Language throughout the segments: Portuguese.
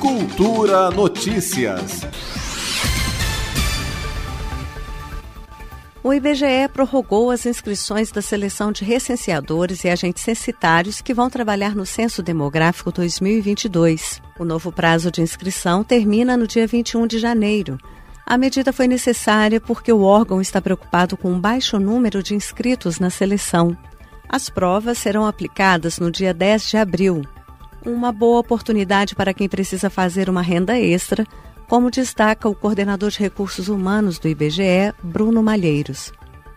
Cultura Notícias. O IBGE prorrogou as inscrições da seleção de recenseadores e agentes censitários que vão trabalhar no Censo Demográfico 2022. O novo prazo de inscrição termina no dia 21 de janeiro. A medida foi necessária porque o órgão está preocupado com um baixo número de inscritos na seleção. As provas serão aplicadas no dia 10 de abril. Uma boa oportunidade para quem precisa fazer uma renda extra como destaca o coordenador de recursos humanos do IBGE, Bruno Malheiros.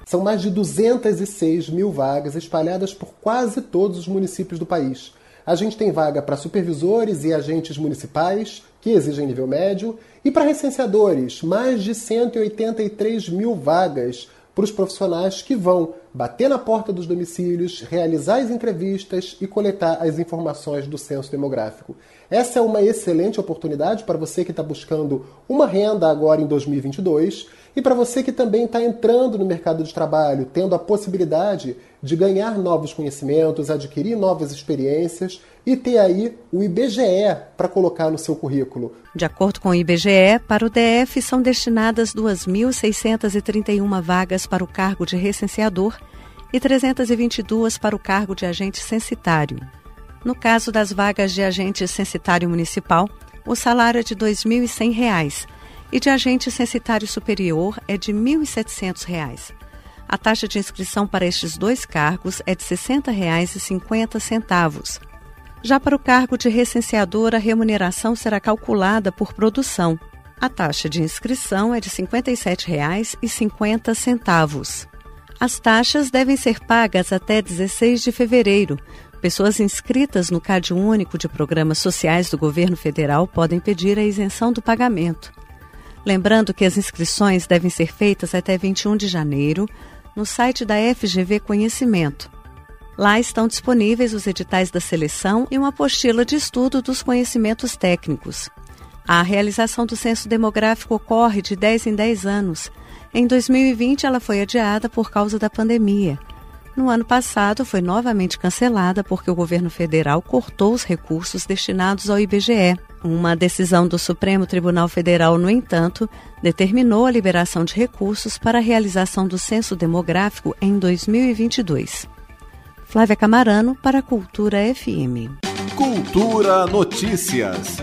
São mais de 206 mil vagas espalhadas por quase todos os municípios do país. A gente tem vaga para supervisores e agentes municipais, que exigem nível médio, e para recenseadores, mais de 183 mil vagas para os profissionais que vão bater na porta dos domicílios, realizar as entrevistas e coletar as informações do censo demográfico. Essa é uma excelente oportunidade para você que está buscando uma renda agora em 2022 e para você que também está entrando no mercado de trabalho, tendo a possibilidade de ganhar novos conhecimentos, adquirir novas experiências e ter aí o IBGE para colocar no seu currículo. De acordo com o IBGE, para o DF são destinadas 2.631 vagas para o cargo de recenseador e 322 para o cargo de agente censitário. No caso das vagas de agente censitário municipal, o salário é de R$ 2.100 e de agente censitário superior é de R$ 1.700. A taxa de inscrição para estes dois cargos é de R$ 60,50. Já para o cargo de recenseador, a remuneração será calculada por produção. A taxa de inscrição é de R$ 57,50. As taxas devem ser pagas até 16 de fevereiro. Pessoas inscritas no Cade Único de Programas Sociais do Governo Federal podem pedir a isenção do pagamento. Lembrando que as inscrições devem ser feitas até 21 de janeiro no site da FGV Conhecimento. Lá estão disponíveis os editais da seleção e uma apostila de estudo dos conhecimentos técnicos. A realização do censo demográfico ocorre de 10 em 10 anos. Em 2020, ela foi adiada por causa da pandemia. No ano passado, foi novamente cancelada porque o governo federal cortou os recursos destinados ao IBGE. Uma decisão do Supremo Tribunal Federal, no entanto, determinou a liberação de recursos para a realização do censo demográfico em 2022. Flávia Camarano para a Cultura FM. Cultura Notícias.